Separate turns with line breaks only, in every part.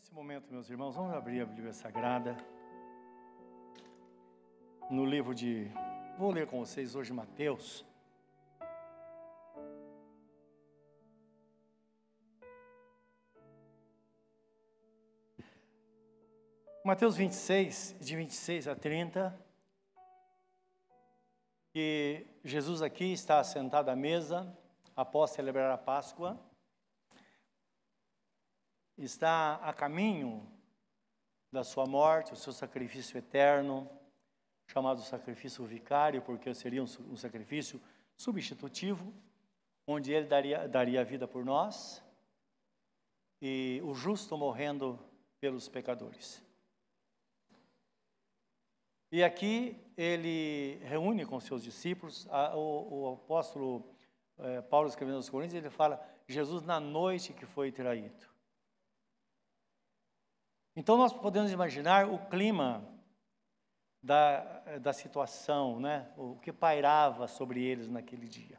Nesse momento, meus irmãos, vamos abrir a Bíblia Sagrada no livro de. Vou ler com vocês hoje Mateus. Mateus 26, de 26 a 30. E Jesus aqui está sentado à mesa após celebrar a Páscoa está a caminho da sua morte, o seu sacrifício eterno, chamado sacrifício vicário, porque seria um, sacrifício substitutivo, onde ele daria, daria a vida por nós, e o justo morrendo pelos pecadores. E aqui ele reúne com seus discípulos, a, o, o, apóstolo é, Paulo escrevendo aos Coríntios, ele fala, Jesus na noite que foi traído. Então nós podemos imaginar o clima da, da situação, né? o que pairava sobre eles naquele dia.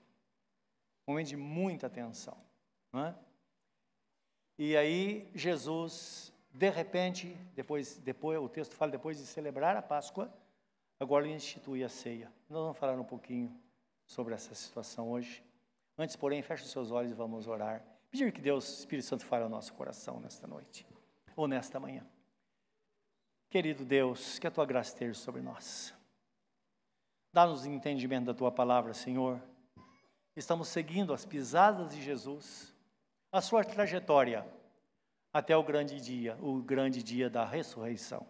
Um momento de muita tensão. Né? E aí Jesus, de repente, depois, depois, o texto fala, depois de celebrar a Páscoa, agora ele institui a ceia. Nós vamos falar um pouquinho sobre essa situação hoje. Antes, porém, feche os seus olhos e vamos orar. Pedir que Deus, Espírito Santo, fale ao nosso coração nesta noite ou nesta manhã. Querido Deus, que a tua graça esteja sobre nós. Dá-nos entendimento da tua palavra, Senhor. Estamos seguindo as pisadas de Jesus, a sua trajetória até o grande dia, o grande dia da ressurreição.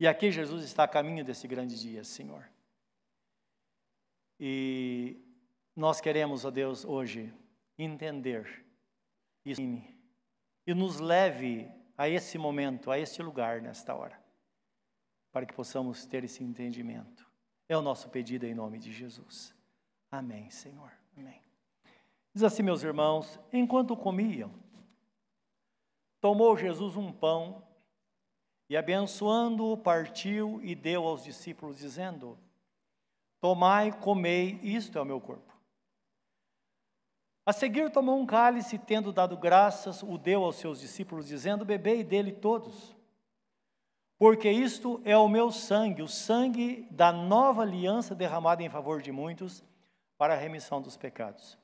E aqui Jesus está a caminho desse grande dia, Senhor. E nós queremos, ó Deus, hoje entender isso e nos leve a esse momento, a esse lugar nesta hora, para que possamos ter esse entendimento. É o nosso pedido em nome de Jesus. Amém, Senhor. Amém. Diz assim, meus irmãos: enquanto comiam, tomou Jesus um pão e, abençoando-o, partiu e deu aos discípulos, dizendo: Tomai, comei, isto é o meu corpo. A seguir tomou um cálice, tendo dado graças, o deu aos seus discípulos, dizendo: Bebei dele todos, porque isto é o meu sangue, o sangue da nova aliança derramada em favor de muitos, para a remissão dos pecados.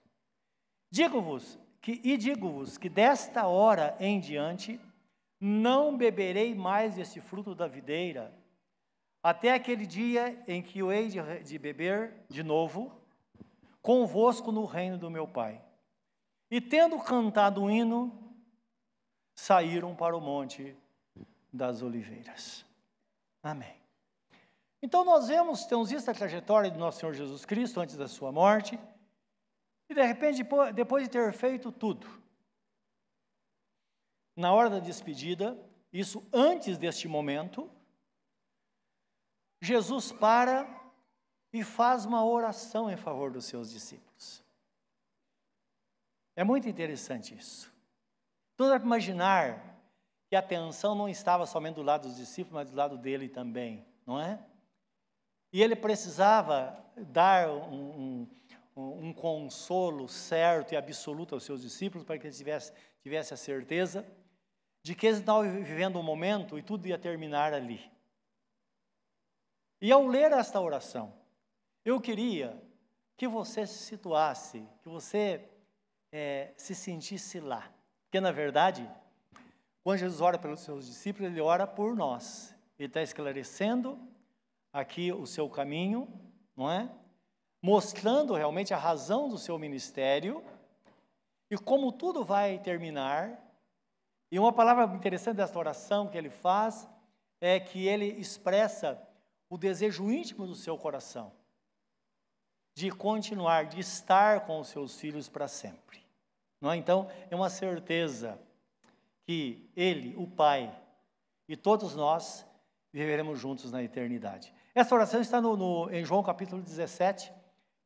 Digo-vos que, e digo-vos que desta hora em diante não beberei mais desse fruto da videira, até aquele dia em que eu hei de, de beber de novo convosco no reino do meu Pai. E tendo cantado o hino, saíram para o Monte das Oliveiras. Amém. Então nós vemos, temos visto a trajetória do nosso Senhor Jesus Cristo antes da sua morte, e de repente, depois de ter feito tudo, na hora da despedida, isso antes deste momento, Jesus para e faz uma oração em favor dos seus discípulos. É muito interessante isso. Então dá para imaginar que a atenção não estava somente do lado dos discípulos, mas do lado dele também, não é? E ele precisava dar um, um, um consolo certo e absoluto aos seus discípulos para que eles tivessem tivesse a certeza de que eles estavam vivendo um momento e tudo ia terminar ali. E ao ler esta oração, eu queria que você se situasse, que você é, se sentisse lá. Porque, na verdade, quando Jesus ora pelos seus discípulos, ele ora por nós. Ele está esclarecendo aqui o seu caminho, não é? Mostrando realmente a razão do seu ministério e como tudo vai terminar. E uma palavra interessante desta oração que ele faz é que ele expressa o desejo íntimo do seu coração de continuar, de estar com os seus filhos para sempre. Não é? Então, é uma certeza que Ele, o Pai, e todos nós viveremos juntos na eternidade. Essa oração está no, no, em João capítulo 17.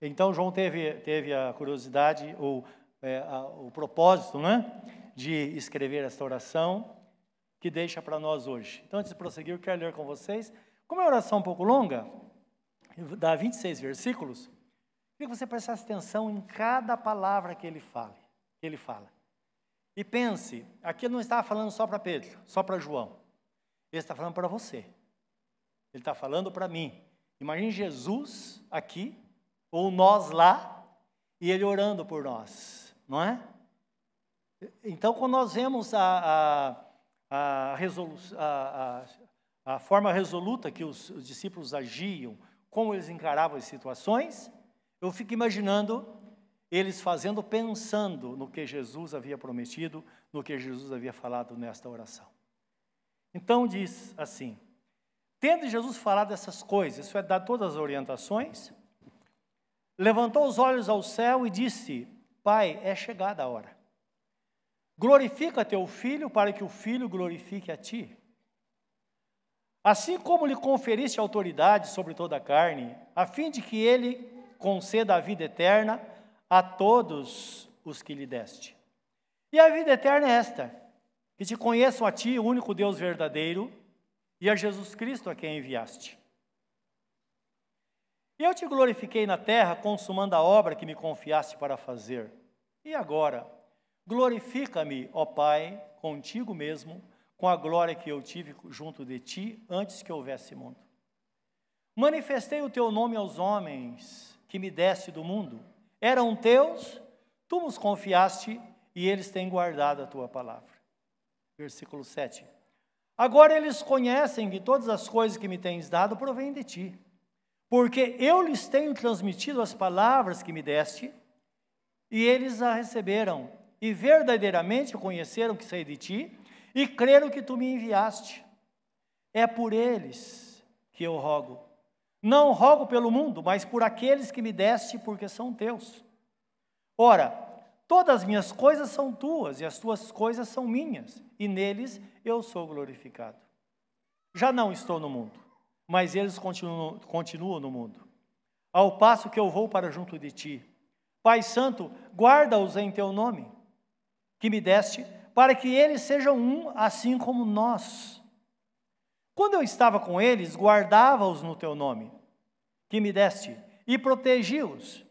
Então, João teve, teve a curiosidade, ou é, a, o propósito, né, de escrever esta oração, que deixa para nós hoje. Então, antes de prosseguir, eu quero ler com vocês. Como é uma oração um pouco longa, dá 26 versículos, queria que você prestasse atenção em cada palavra que ele fale ele fala. E pense, aqui ele não estava falando só para Pedro, só para João. Ele está falando para você. Ele está falando para mim. Imagine Jesus aqui, ou nós lá, e ele orando por nós, não é? Então, quando nós vemos a, a, a, a, a forma resoluta que os, os discípulos agiam, como eles encaravam as situações, eu fico imaginando eles fazendo, pensando no que Jesus havia prometido, no que Jesus havia falado nesta oração. Então diz assim: Tendo Jesus falado essas coisas, isso é dar todas as orientações, levantou os olhos ao céu e disse: Pai, é chegada a hora. Glorifica teu filho para que o filho glorifique a ti. Assim como lhe conferiste autoridade sobre toda a carne, a fim de que ele conceda a vida eterna a todos os que lhe deste. E a vida eterna é esta: que te conheçam a ti, o único Deus verdadeiro, e a Jesus Cristo a quem enviaste. E eu te glorifiquei na terra, consumando a obra que me confiaste para fazer. E agora, glorifica-me, ó Pai, contigo mesmo, com a glória que eu tive junto de ti antes que houvesse mundo. Manifestei o teu nome aos homens que me deste do mundo. Eram teus, tu nos confiaste e eles têm guardado a tua palavra. Versículo 7. Agora eles conhecem que todas as coisas que me tens dado provêm de ti, porque eu lhes tenho transmitido as palavras que me deste, e eles a receberam, e verdadeiramente conheceram que saí de ti, e creram que tu me enviaste. É por eles que eu rogo. Não rogo pelo mundo, mas por aqueles que me deste, porque são teus. Ora, todas as minhas coisas são tuas, e as tuas coisas são minhas, e neles eu sou glorificado. Já não estou no mundo, mas eles continuam, continuam no mundo. Ao passo que eu vou para junto de ti. Pai Santo, guarda-os em teu nome, que me deste, para que eles sejam um, assim como nós. Quando eu estava com eles, guardava-os no teu nome, que me deste, e protegi-os.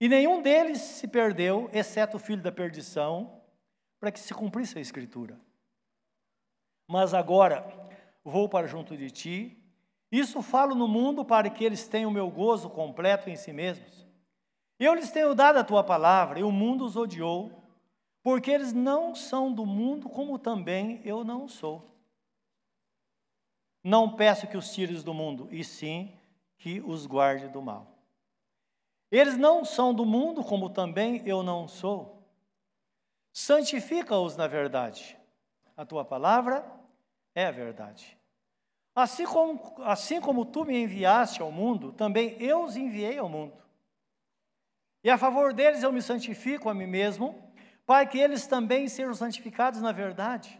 E nenhum deles se perdeu, exceto o filho da perdição, para que se cumprisse a Escritura. Mas agora vou para junto de ti. Isso falo no mundo para que eles tenham o meu gozo completo em si mesmos. Eu lhes tenho dado a tua palavra, e o mundo os odiou, porque eles não são do mundo, como também eu não sou. Não peço que os tires do mundo, e sim que os guarde do mal. Eles não são do mundo, como também eu não sou. Santifica-os na verdade. A tua palavra é a verdade. Assim como, assim como tu me enviaste ao mundo, também eu os enviei ao mundo. E a favor deles eu me santifico a mim mesmo, para que eles também sejam santificados na verdade.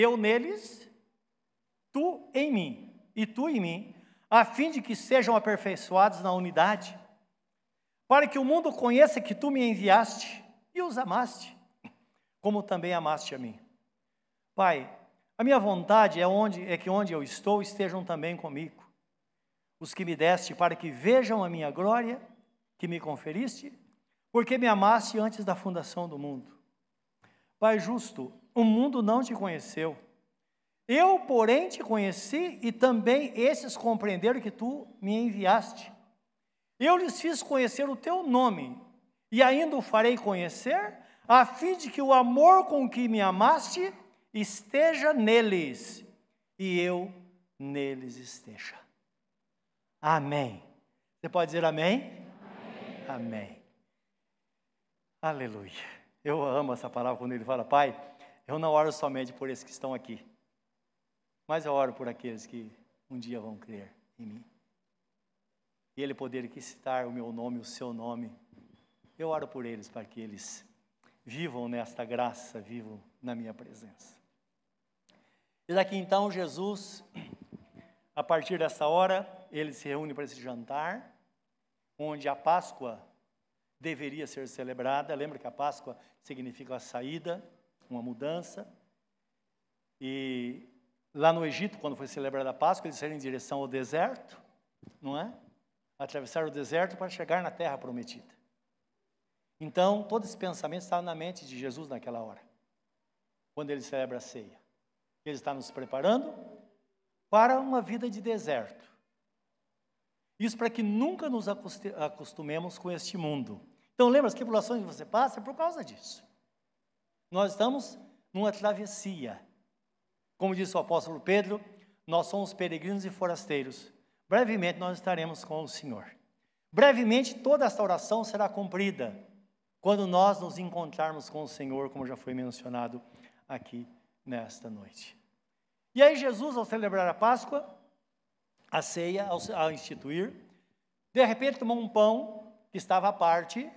Eu neles, tu em mim, e tu em mim, a fim de que sejam aperfeiçoados na unidade, para que o mundo conheça que tu me enviaste e os amaste, como também amaste a mim. Pai, a minha vontade é, onde, é que onde eu estou estejam também comigo, os que me deste para que vejam a minha glória que me conferiste porque me amaste antes da fundação do mundo. Pai justo, o mundo não te conheceu. Eu, porém, te conheci e também esses compreenderam que tu me enviaste. Eu lhes fiz conhecer o teu nome e ainda o farei conhecer, a fim de que o amor com que me amaste esteja neles e eu neles esteja. Amém. Você pode dizer amém? Amém. amém. Aleluia. Eu amo essa palavra quando ele fala, Pai, eu não oro somente por esses que estão aqui, mas eu oro por aqueles que um dia vão crer em mim. E Ele poder aqui citar o meu nome, o seu nome. Eu oro por eles para que eles vivam nesta graça, vivam na minha presença. E daqui então Jesus, a partir dessa hora, ele se reúne para esse jantar, onde a Páscoa deveria ser celebrada. Lembra que a Páscoa significa a saída, uma mudança. E lá no Egito, quando foi celebrada a Páscoa, eles saíram em direção ao deserto, não é? Atravessaram o deserto para chegar na terra prometida. Então, todo esse pensamento estava na mente de Jesus naquela hora, quando ele celebra a ceia. Ele está nos preparando para uma vida de deserto. Isso para que nunca nos acostumemos com este mundo. Então, lembra as tribulações que você passa? É por causa disso. Nós estamos numa travessia. Como disse o apóstolo Pedro, nós somos peregrinos e forasteiros. Brevemente nós estaremos com o Senhor. Brevemente toda esta oração será cumprida quando nós nos encontrarmos com o Senhor, como já foi mencionado aqui nesta noite. E aí, Jesus, ao celebrar a Páscoa, a ceia, ao, ao instituir, de repente tomou um pão que estava à parte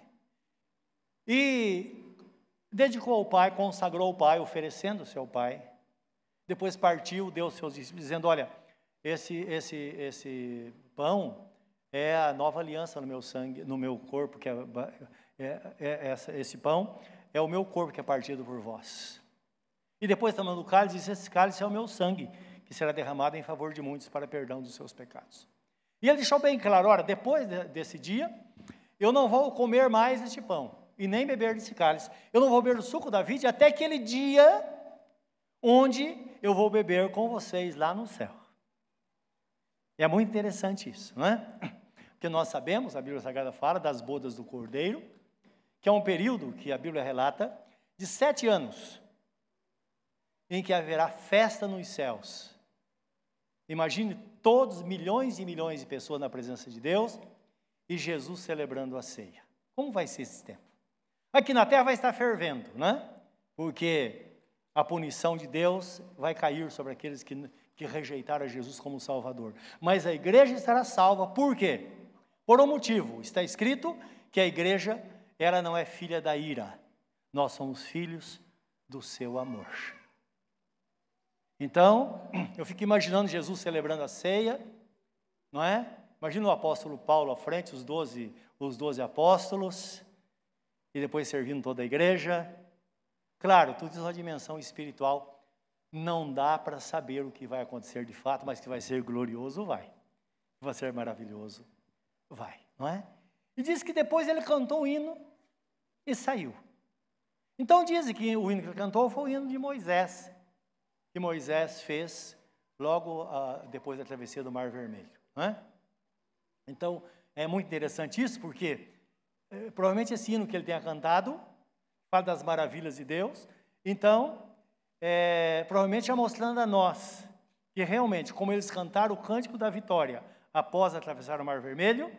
e dedicou ao Pai, consagrou ao Pai, oferecendo-se ao Pai. Depois partiu, deu aos seus discípulos, dizendo: Olha, esse, esse, esse pão é a nova aliança no meu sangue, no meu corpo, que é, é, é essa, esse pão é o meu corpo que é partido por vós. E depois, tomando o cálice, disse: Esse cálice é o meu sangue, que será derramado em favor de muitos para perdão dos seus pecados. E ele deixou bem claro: Ora, depois de, desse dia, eu não vou comer mais este pão, e nem beber desse cálice. Eu não vou beber o suco da vide até aquele dia onde eu vou beber com vocês lá no céu. E é muito interessante isso, não é? Porque nós sabemos, a Bíblia Sagrada fala das bodas do Cordeiro, que é um período que a Bíblia relata de sete anos em que haverá festa nos céus. Imagine todos, milhões e milhões de pessoas na presença de Deus e Jesus celebrando a ceia. Como vai ser esse tempo? Aqui na terra vai estar fervendo, né? Porque a punição de Deus vai cair sobre aqueles que, que rejeitaram Jesus como Salvador. Mas a igreja estará salva, por quê? Por um motivo. Está escrito que a igreja, ela não é filha da ira, nós somos filhos do seu amor. Então, eu fico imaginando Jesus celebrando a ceia, não é? Imagina o apóstolo Paulo à frente, os doze, os doze apóstolos, e depois servindo toda a igreja. Claro, tudo isso é uma dimensão espiritual. Não dá para saber o que vai acontecer de fato, mas que vai ser glorioso, vai. Vai ser maravilhoso, vai, não é? E diz que depois ele cantou o hino e saiu. Então dizem que o hino que ele cantou foi o hino de Moisés que Moisés fez logo uh, depois da travessia do Mar Vermelho. É? Então, é muito interessante isso, porque eh, provavelmente esse hino que ele tenha cantado fala das maravilhas de Deus. Então, é, provavelmente já mostrando a nós que realmente, como eles cantaram o cântico da vitória após atravessar o Mar Vermelho,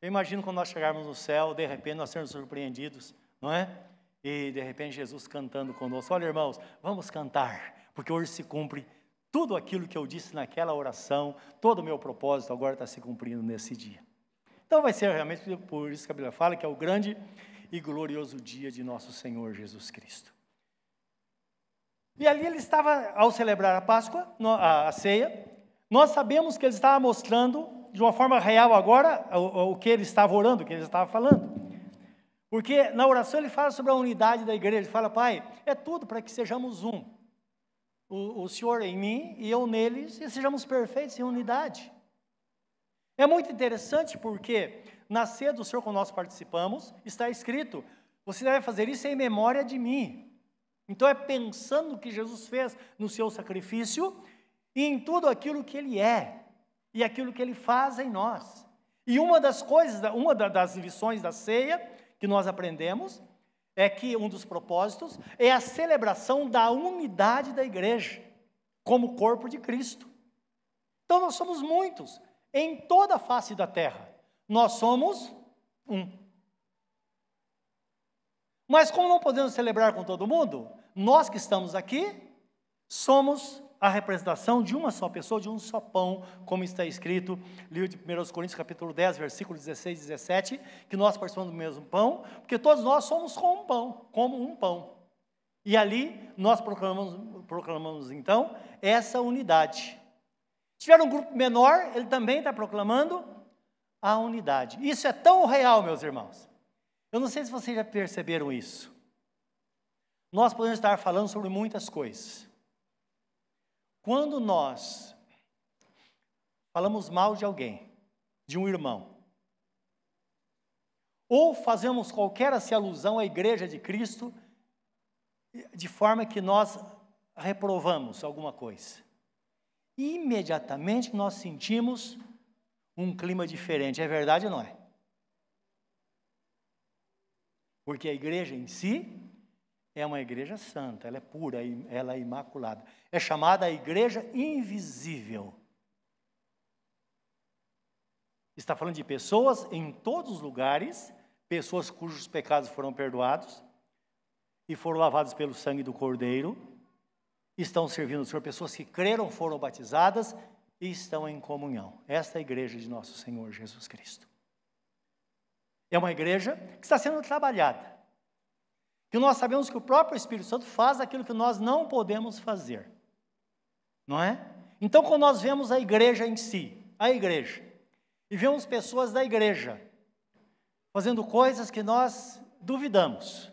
eu imagino quando nós chegarmos no céu, de repente nós sermos surpreendidos, não é? E de repente Jesus cantando conosco: Olha, irmãos, vamos cantar, porque hoje se cumpre tudo aquilo que eu disse naquela oração, todo o meu propósito agora está se cumprindo nesse dia. Então vai ser realmente por isso que a Bíblia fala que é o grande e glorioso dia de nosso Senhor Jesus Cristo. E ali ele estava, ao celebrar a Páscoa, a ceia, nós sabemos que ele estava mostrando de uma forma real agora o, o que ele estava orando, o que ele estava falando. Porque na oração ele fala sobre a unidade da igreja, ele fala, Pai, é tudo para que sejamos um. O, o Senhor em mim e eu neles, e sejamos perfeitos em unidade. É muito interessante porque na ceia do Senhor, quando nós participamos, está escrito: você deve fazer isso em memória de mim. Então é pensando no que Jesus fez no seu sacrifício e em tudo aquilo que ele é e aquilo que ele faz em nós. E uma das coisas, uma das lições da ceia que nós aprendemos é que um dos propósitos é a celebração da unidade da igreja, como corpo de Cristo. Então nós somos muitos, em toda a face da terra. Nós somos um. Mas como não podemos celebrar com todo mundo, nós que estamos aqui somos a representação de uma só pessoa, de um só pão, como está escrito, livro de 1 Coríntios, capítulo 10, versículos 16 e 17, que nós participamos do mesmo pão, porque todos nós somos como um pão, como um pão. E ali nós proclamamos, proclamamos então essa unidade. Tiver um grupo menor, ele também está proclamando a unidade. Isso é tão real, meus irmãos. Eu não sei se vocês já perceberam isso. Nós podemos estar falando sobre muitas coisas. Quando nós falamos mal de alguém, de um irmão, ou fazemos qualquer assim, alusão à igreja de Cristo, de forma que nós reprovamos alguma coisa, imediatamente nós sentimos um clima diferente. É verdade ou não é? Porque a igreja em si é uma igreja santa, ela é pura, ela é imaculada. É chamada a igreja invisível. Está falando de pessoas em todos os lugares, pessoas cujos pecados foram perdoados e foram lavados pelo sangue do Cordeiro, estão servindo o Senhor, pessoas que creram, foram batizadas e estão em comunhão. Esta é a igreja de nosso Senhor Jesus Cristo. É uma igreja que está sendo trabalhada que nós sabemos que o próprio Espírito Santo faz aquilo que nós não podemos fazer. Não é? Então, quando nós vemos a igreja em si, a igreja, e vemos pessoas da igreja fazendo coisas que nós duvidamos.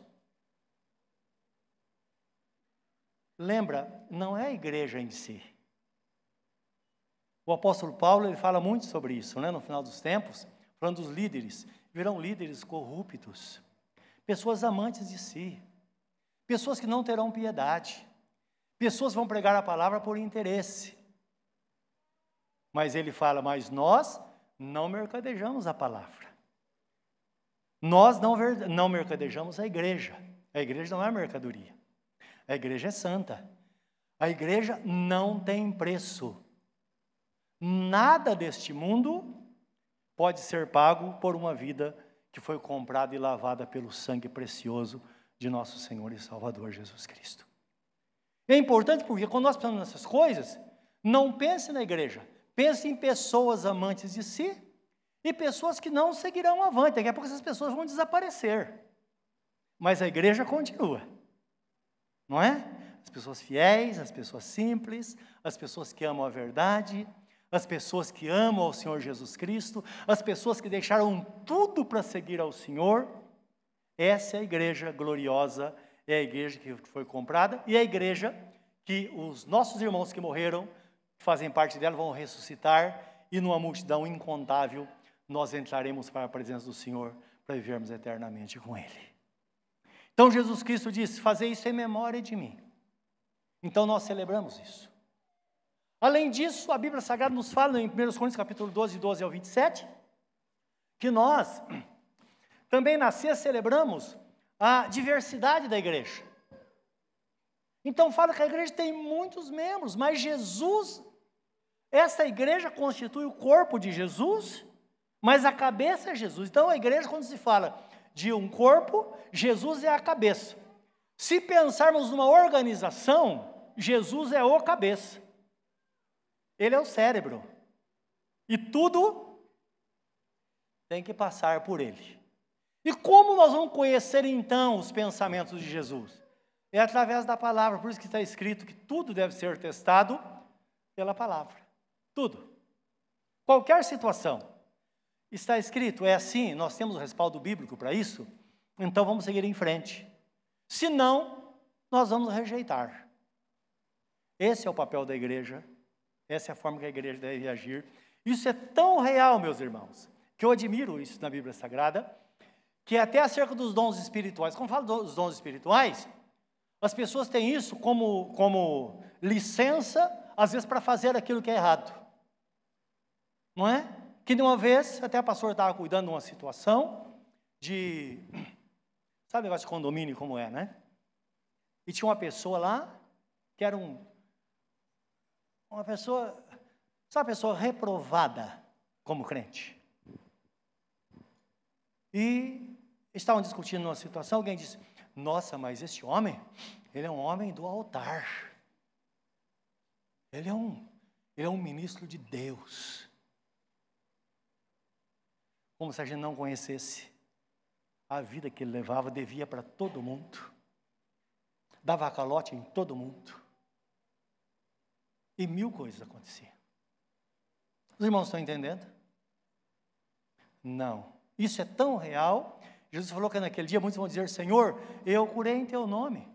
Lembra, não é a igreja em si. O apóstolo Paulo ele fala muito sobre isso, né, no final dos tempos, falando dos líderes, virão líderes corruptos pessoas amantes de si, pessoas que não terão piedade, pessoas vão pregar a palavra por interesse. Mas ele fala, mas nós não mercadejamos a palavra. Nós não, não mercadejamos a igreja. A igreja não é mercadoria. A igreja é santa. A igreja não tem preço. Nada deste mundo pode ser pago por uma vida que foi comprada e lavada pelo sangue precioso de nosso Senhor e Salvador Jesus Cristo. É importante porque quando nós pensamos nessas coisas, não pense na igreja, pense em pessoas amantes de si e pessoas que não seguirão avante. Daqui a pouco essas pessoas vão desaparecer. Mas a igreja continua. Não é? As pessoas fiéis, as pessoas simples, as pessoas que amam a verdade, as pessoas que amam ao Senhor Jesus Cristo, as pessoas que deixaram tudo para seguir ao Senhor. Essa é a igreja gloriosa, é a igreja que foi comprada e é a igreja que os nossos irmãos que morreram, que fazem parte dela, vão ressuscitar e numa multidão incontável nós entraremos para a presença do Senhor para vivermos eternamente com Ele. Então Jesus Cristo disse: Fazer isso em memória de mim. Então nós celebramos isso. Além disso, a Bíblia Sagrada nos fala em 1 Coríntios capítulo 12, 12 ao 27, que nós também na ceia celebramos a diversidade da igreja. Então fala que a igreja tem muitos membros, mas Jesus, essa igreja constitui o corpo de Jesus, mas a cabeça é Jesus. Então a igreja, quando se fala de um corpo, Jesus é a cabeça. Se pensarmos numa organização, Jesus é o cabeça. Ele é o cérebro. E tudo tem que passar por ele. E como nós vamos conhecer então os pensamentos de Jesus? É através da palavra, por isso que está escrito que tudo deve ser testado pela palavra. Tudo. Qualquer situação. Está escrito, é assim, nós temos o respaldo bíblico para isso, então vamos seguir em frente. Se não, nós vamos rejeitar. Esse é o papel da igreja essa é a forma que a igreja deve agir. Isso é tão real, meus irmãos, que eu admiro isso na Bíblia Sagrada, que até acerca dos dons espirituais, quando falo dos dons espirituais, as pessoas têm isso como, como licença, às vezes, para fazer aquilo que é errado. Não é? Que de uma vez, até a pastora estava cuidando de uma situação de. Sabe o negócio de condomínio como é, né? E tinha uma pessoa lá que era um uma pessoa, sabe, pessoa reprovada como crente. E estavam discutindo uma situação, alguém disse: Nossa, mas esse homem, ele é um homem do altar. Ele é um, ele é um ministro de Deus. Como se a gente não conhecesse a vida que ele levava, devia para todo mundo, dava calote em todo mundo, e mil coisas aconteciam. Os irmãos estão entendendo? Não. Isso é tão real. Jesus falou que naquele dia muitos vão dizer: Senhor, eu curei em teu nome.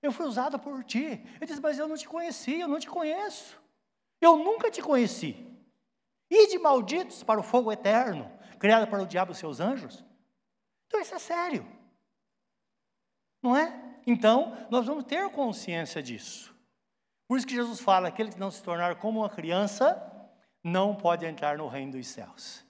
Eu fui usado por ti. Ele disse, mas eu não te conheci, eu não te conheço. Eu nunca te conheci. E de malditos para o fogo eterno, criado para o diabo e seus anjos. Então isso é sério. Não é? Então, nós vamos ter consciência disso. Por isso que Jesus fala: aquele que não se tornar como uma criança, não pode entrar no reino dos céus.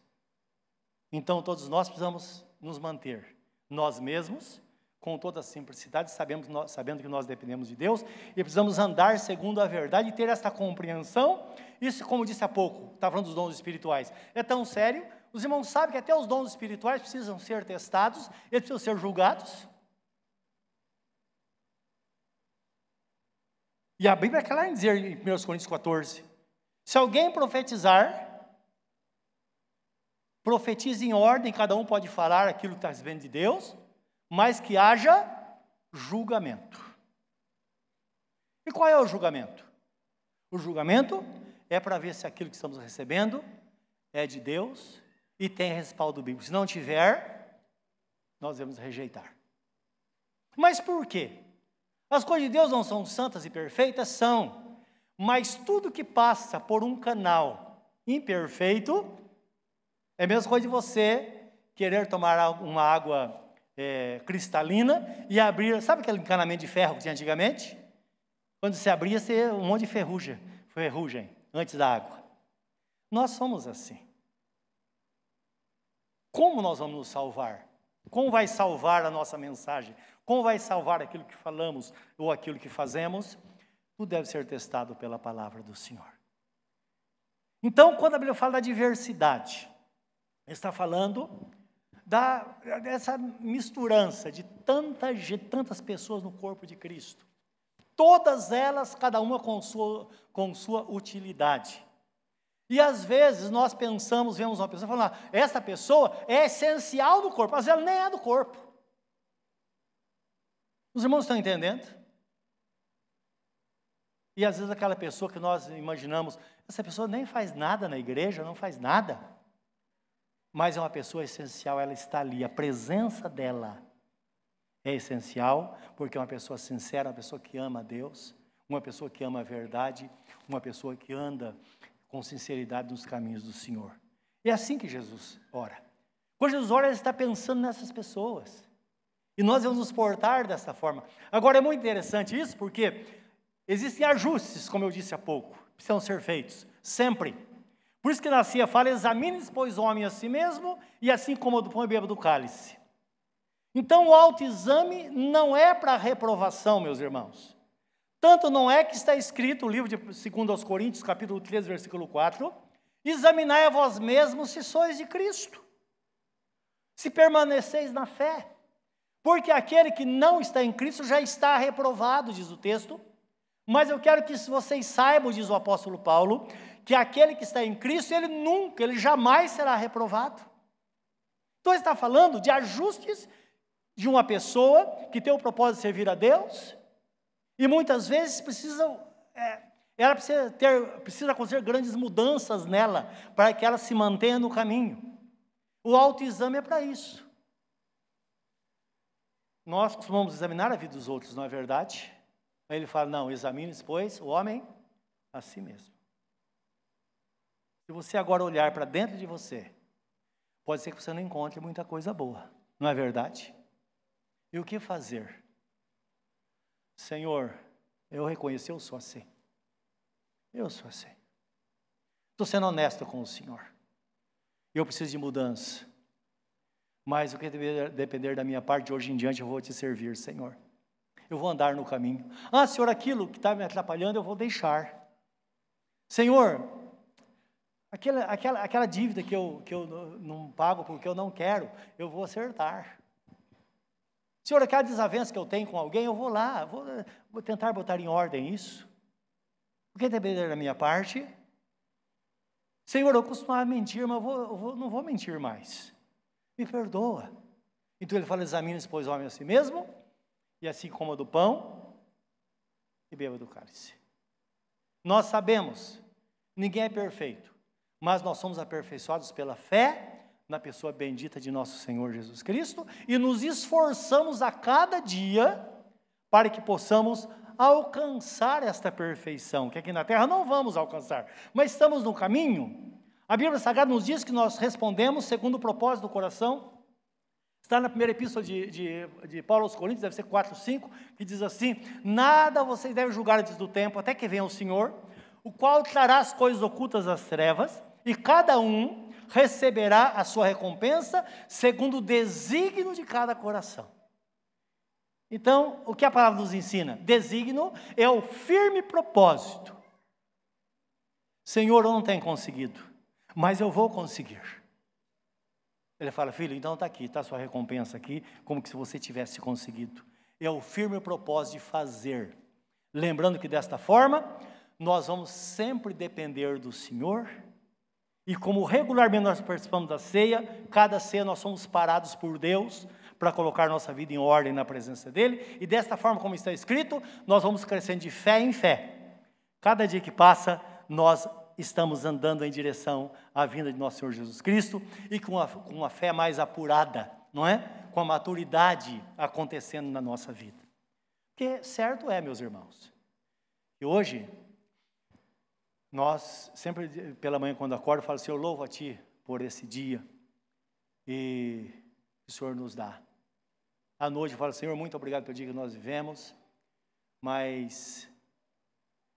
Então, todos nós precisamos nos manter nós mesmos com toda a simplicidade, nós, sabendo que nós dependemos de Deus, e precisamos andar segundo a verdade e ter esta compreensão. Isso, como disse há pouco, está falando dos dons espirituais, é tão sério. Os irmãos sabem que até os dons espirituais precisam ser testados, eles precisam ser julgados. E a Bíblia é clara em dizer em 1 Coríntios 14: se alguém profetizar, profetize em ordem, cada um pode falar aquilo que está recebendo de Deus, mas que haja julgamento. E qual é o julgamento? O julgamento é para ver se aquilo que estamos recebendo é de Deus e tem respaldo bíblico. Se não tiver, nós devemos rejeitar. Mas por quê? As coisas de Deus não são santas e perfeitas? São. Mas tudo que passa por um canal imperfeito é a mesma coisa de você querer tomar uma água é, cristalina e abrir. Sabe aquele encanamento de ferro que tinha antigamente? Quando se abria, você um monte de ferrugem, ferrugem antes da água. Nós somos assim. Como nós vamos nos salvar? Como vai salvar a nossa mensagem? Como vai salvar aquilo que falamos ou aquilo que fazemos? Tudo deve ser testado pela palavra do Senhor. Então, quando a Bíblia fala da diversidade, está falando da, dessa misturança de tanta, de tantas pessoas no corpo de Cristo. Todas elas, cada uma com sua, com sua utilidade. E às vezes nós pensamos, vemos uma pessoa falando, ah, essa pessoa é essencial do corpo, mas ela nem é do corpo. Os irmãos estão entendendo? E às vezes aquela pessoa que nós imaginamos, essa pessoa nem faz nada na igreja, não faz nada mas é uma pessoa essencial, ela está ali, a presença dela é essencial, porque é uma pessoa sincera, uma pessoa que ama a Deus, uma pessoa que ama a verdade, uma pessoa que anda com sinceridade nos caminhos do Senhor. É assim que Jesus ora. Quando Jesus ora, ele está pensando nessas pessoas. E nós vamos nos portar dessa forma. Agora é muito interessante isso, porque existem ajustes, como eu disse há pouco, que precisam ser feitos, sempre. Por isso que nascia fala, examine pois o homem a si mesmo, e assim como do pão e beba do cálice. Então o autoexame não é para reprovação, meus irmãos. Tanto não é que está escrito o livro de 2 Coríntios, capítulo 3, versículo 4, examinai a vós mesmos se sois de Cristo, se permaneceis na fé. Porque aquele que não está em Cristo já está reprovado, diz o texto. Mas eu quero que vocês saibam, diz o apóstolo Paulo, que aquele que está em Cristo, ele nunca, ele jamais será reprovado. Então está falando de ajustes de uma pessoa que tem o propósito de servir a Deus, e muitas vezes precisam, é, ela precisa, ter, precisa acontecer grandes mudanças nela, para que ela se mantenha no caminho. O autoexame é para isso. Nós costumamos examinar a vida dos outros, não é verdade? Aí ele fala: não, examine, pois, o homem a si mesmo. Se você agora olhar para dentro de você, pode ser que você não encontre muita coisa boa, não é verdade? E o que fazer? Senhor, eu reconheço, eu sou assim. Eu sou assim. Estou sendo honesto com o Senhor. Eu preciso de mudança. Mas o que depender da minha parte, de hoje em diante eu vou te servir, Senhor. Eu vou andar no caminho. Ah, Senhor, aquilo que está me atrapalhando eu vou deixar. Senhor, Aquela, aquela, aquela dívida que eu, que eu não pago porque eu não quero, eu vou acertar. Senhor, aquela desavença que eu tenho com alguém, eu vou lá, vou, vou tentar botar em ordem isso. O que depender da minha parte? Senhor, eu costumava mentir, mas eu vou, vou, não vou mentir mais. Me perdoa. Então ele fala: examine-se, pois, homem a si mesmo, e assim coma do pão e beba do cálice. Nós sabemos, ninguém é perfeito, mas nós somos aperfeiçoados pela fé na pessoa bendita de nosso Senhor Jesus Cristo e nos esforçamos a cada dia para que possamos alcançar esta perfeição, que aqui na terra não vamos alcançar, mas estamos no caminho. A Bíblia Sagrada nos diz que nós respondemos segundo o propósito do coração. Está na primeira epístola de, de, de Paulo aos Coríntios, deve ser 4, 5, que diz assim: Nada vocês devem julgar antes do tempo, até que venha o Senhor, o qual trará as coisas ocultas às trevas, e cada um receberá a sua recompensa segundo o desígnio de cada coração. Então, o que a palavra nos ensina? Desígnio é o firme propósito. Senhor, eu não tenho conseguido, mas eu vou conseguir. Ele fala, filho, então está aqui, está a sua recompensa aqui, como que se você tivesse conseguido. É o firme propósito de fazer. Lembrando que desta forma, nós vamos sempre depender do Senhor e como regularmente nós participamos da ceia, cada ceia nós somos parados por Deus para colocar nossa vida em ordem na presença dEle, e desta forma, como está escrito, nós vamos crescendo de fé em fé. Cada dia que passa, nós estamos andando em direção à vinda de nosso Senhor Jesus Cristo e com uma, com uma fé mais apurada, não é? Com a maturidade acontecendo na nossa vida. Porque certo é, meus irmãos, e hoje nós, sempre pela manhã, quando acordo, falo assim: Eu louvo a Ti por esse dia e o Senhor nos dá. À noite eu falo: Senhor, muito obrigado pelo dia que nós vivemos, mas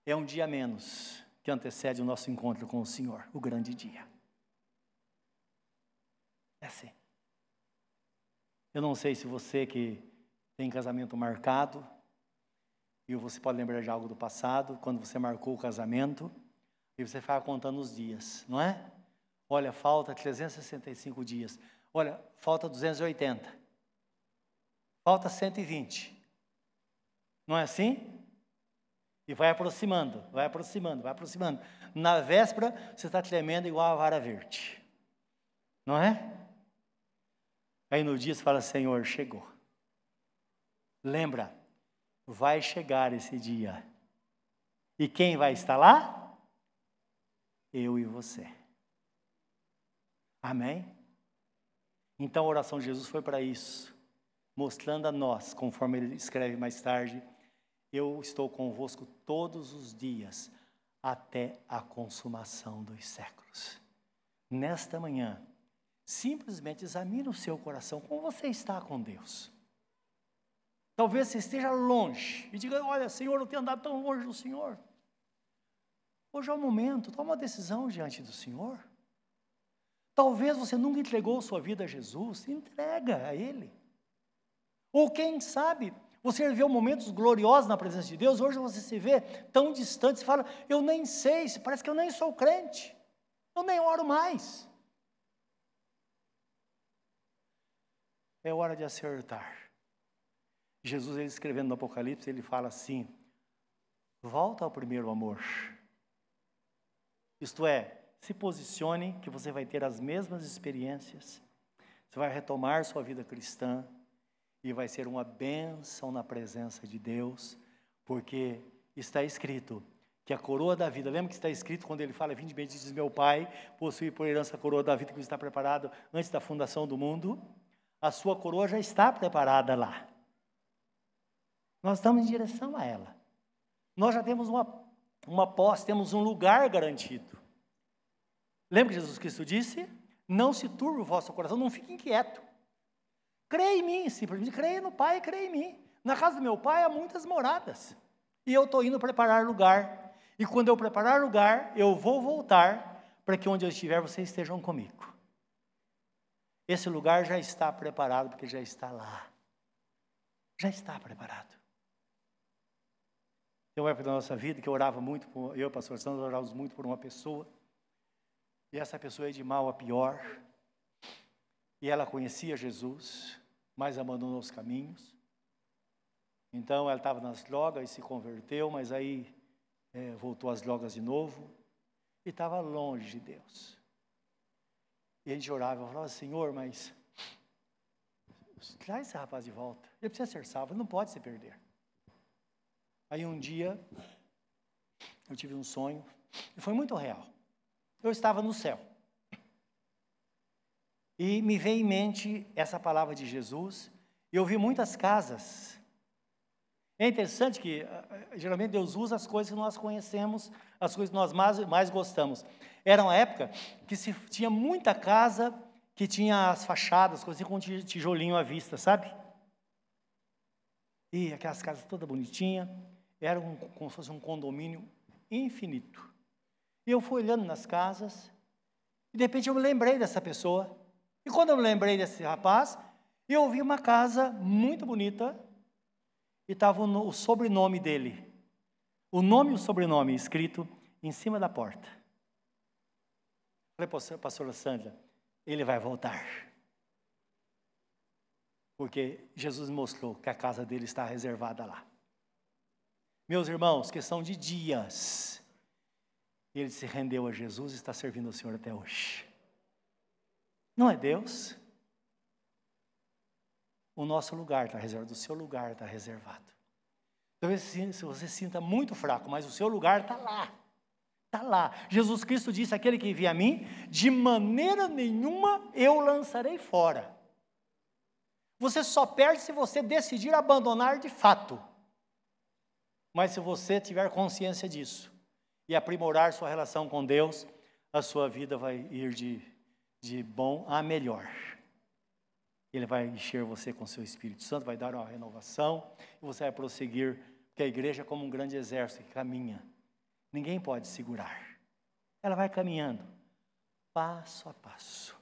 é um dia menos que antecede o nosso encontro com o Senhor, o grande dia. É assim. Eu não sei se você que tem casamento marcado, e você pode lembrar de algo do passado, quando você marcou o casamento, e você fica contando os dias, não é? Olha, falta 365 dias. Olha, falta 280. Falta 120. Não é assim? E vai aproximando, vai aproximando, vai aproximando. Na véspera, você está tremendo igual a vara verde. Não é? Aí no dia você fala, Senhor, chegou. Lembra, vai chegar esse dia. E quem vai estar lá? Eu e você. Amém? Então a oração de Jesus foi para isso, mostrando a nós, conforme ele escreve mais tarde, eu estou convosco todos os dias até a consumação dos séculos. Nesta manhã, simplesmente examine o seu coração, como você está com Deus. Talvez você esteja longe e diga: Olha, Senhor, eu tenho andado tão longe do Senhor. Hoje é o momento, toma uma decisão diante do Senhor. Talvez você nunca entregou sua vida a Jesus, entrega a Ele. Ou quem sabe, você viveu momentos gloriosos na presença de Deus, hoje você se vê tão distante, você fala, eu nem sei, parece que eu nem sou crente, eu nem oro mais. É hora de acertar. Jesus, ele escrevendo no Apocalipse, ele fala assim: volta ao primeiro amor. Isto é, se posicione que você vai ter as mesmas experiências, você vai retomar sua vida cristã e vai ser uma bênção na presença de Deus, porque está escrito que a coroa da vida, lembra que está escrito quando ele fala, vinde diz meu pai, possui por herança a coroa da vida que está preparado antes da fundação do mundo, a sua coroa já está preparada lá. Nós estamos em direção a ela. Nós já temos uma uma posse, temos um lugar garantido. Lembra que Jesus Cristo disse? Não se turbe o vosso coração, não fique inquieto. Creia em mim, simplesmente creia no Pai, creia em mim. Na casa do meu pai há muitas moradas. E eu estou indo preparar lugar. E quando eu preparar lugar, eu vou voltar para que onde eu estiver vocês estejam comigo. Esse lugar já está preparado, porque já está lá. Já está preparado. Tem uma época da nossa vida que eu orava muito, por, eu e o pastor Santos orávamos muito por uma pessoa, e essa pessoa é de mal a pior, e ela conhecia Jesus, mas abandonou os caminhos. Então ela estava nas drogas e se converteu, mas aí é, voltou às drogas de novo e estava longe de Deus. E a gente orava, falava, Senhor, mas traz esse rapaz de volta. Ele precisa ser salvo, ele não pode se perder. Aí um dia, eu tive um sonho, e foi muito real. Eu estava no céu. E me veio em mente essa palavra de Jesus. E eu vi muitas casas. É interessante que eh, eh, geralmente Deus usa as coisas que nós conhecemos, as coisas que nós mais, mais gostamos. Era uma época que se tinha muita casa que tinha as fachadas, coisas com tijolinho à vista, sabe? E aquelas casas toda bonitinha, era um, como se fosse um condomínio infinito. E eu fui olhando nas casas, e de repente eu me lembrei dessa pessoa. E quando eu me lembrei desse rapaz, eu vi uma casa muito bonita, e estava o sobrenome dele. O nome e o sobrenome escrito em cima da porta. Falei, pastora Sandra, ele vai voltar. Porque Jesus mostrou que a casa dele está reservada lá. Meus irmãos, questão de dias. Ele se rendeu a Jesus e está servindo ao Senhor até hoje. Não é Deus? O nosso lugar está reservado, o seu lugar está reservado. Talvez se você se sinta muito fraco, mas o seu lugar está lá. Está lá. Jesus Cristo disse: aquele que via a mim, de maneira nenhuma eu lançarei fora. Você só perde se você decidir abandonar de fato. Mas se você tiver consciência disso e aprimorar sua relação com Deus, a sua vida vai ir de, de bom a melhor. Ele vai encher você com seu Espírito Santo, vai dar uma renovação, e você vai prosseguir, porque a igreja é como um grande exército que caminha. Ninguém pode segurar. Ela vai caminhando, passo a passo.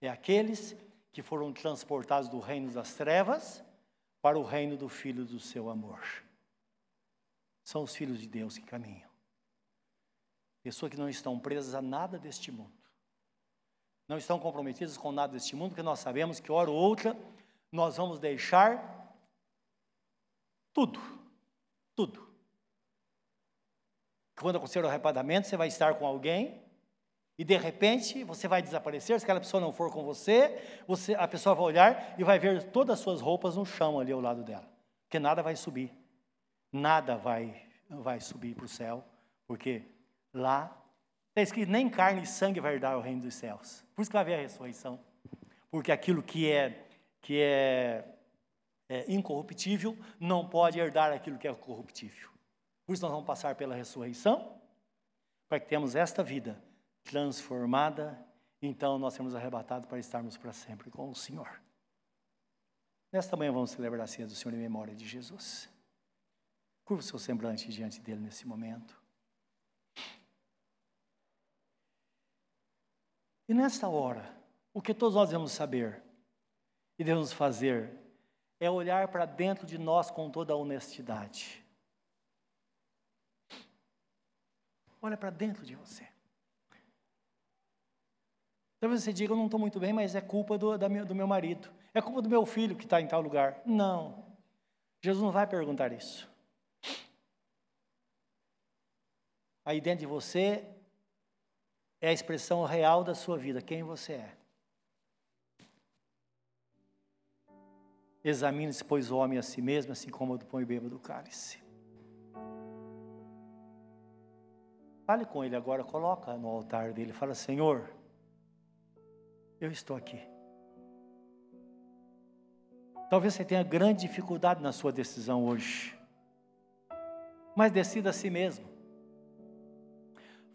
É aqueles que foram transportados do reino das trevas para o reino do Filho do seu amor. São os filhos de Deus que caminham. Pessoas que não estão presas a nada deste mundo não estão comprometidos com nada deste mundo, porque nós sabemos que, hora ou outra, nós vamos deixar tudo, tudo. Quando acontecer o arrebatamento, você vai estar com alguém e de repente você vai desaparecer. Se aquela pessoa não for com você, você, a pessoa vai olhar e vai ver todas as suas roupas no chão ali ao lado dela, porque nada vai subir, nada vai vai subir para o céu, porque lá Está escrito: nem carne e sangue vai herdar o reino dos céus. Por isso que vai haver a ressurreição. Porque aquilo que é, que é, é incorruptível não pode herdar aquilo que é corruptível. Por isso nós vamos passar pela ressurreição, para que tenhamos esta vida transformada, então nós seremos arrebatados para estarmos para sempre com o Senhor. Nesta manhã vamos celebrar a ceia do Senhor em memória de Jesus. Curva o seu semblante diante dele nesse momento. E nesta hora, o que todos nós devemos saber e devemos fazer é olhar para dentro de nós com toda a honestidade. Olha para dentro de você. Talvez você diga, eu não estou muito bem, mas é culpa do, da, do meu marido. É culpa do meu filho que está em tal lugar. Não. Jesus não vai perguntar isso. Aí dentro de você é a expressão real da sua vida, quem você é. Examine-se, pois, o homem a si mesmo, assim como o do pão e beba do cálice. Fale com ele agora, coloca no altar dele, fala, Senhor, eu estou aqui. Talvez você tenha grande dificuldade na sua decisão hoje, mas decida a si mesmo.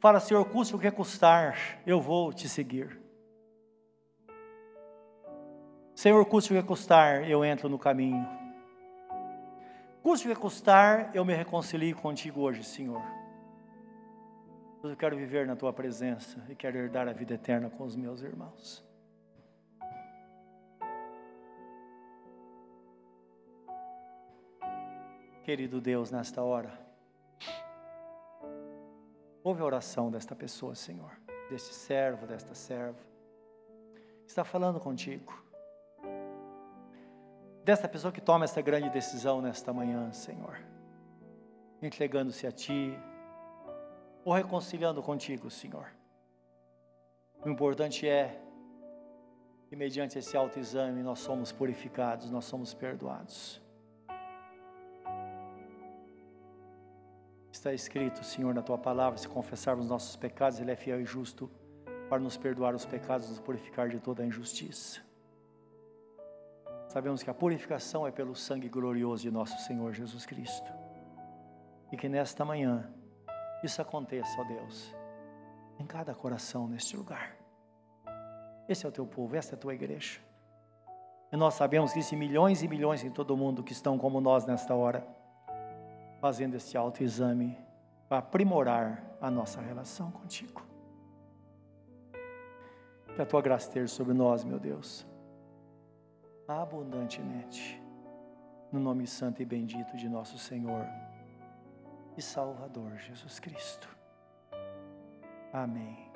Fala, Senhor, custe o que custar, eu vou te seguir. Senhor, custe o que custar, eu entro no caminho. Custe o que custar, eu me reconcilio contigo hoje, Senhor. Eu quero viver na tua presença e quero herdar a vida eterna com os meus irmãos. Querido Deus, nesta hora, Ouve a oração desta pessoa, Senhor, deste servo, desta serva. Está falando contigo. Desta pessoa que toma esta grande decisão nesta manhã, Senhor. entregando-se a Ti, ou reconciliando contigo, Senhor. O importante é que, mediante esse autoexame, nós somos purificados, nós somos perdoados. Está escrito, Senhor, na tua palavra: se confessarmos nossos pecados, Ele é fiel e justo para nos perdoar os pecados e nos purificar de toda a injustiça. Sabemos que a purificação é pelo sangue glorioso de nosso Senhor Jesus Cristo. E que nesta manhã isso aconteça, ó Deus, em cada coração neste lugar. Esse é o teu povo, essa é a tua igreja. E nós sabemos que existem milhões e milhões em todo o mundo que estão como nós nesta hora, fazendo esse autoexame para aprimorar a nossa relação contigo. Que a tua graça esteja sobre nós, meu Deus, abundantemente, no nome santo e bendito de nosso Senhor e Salvador Jesus Cristo. Amém.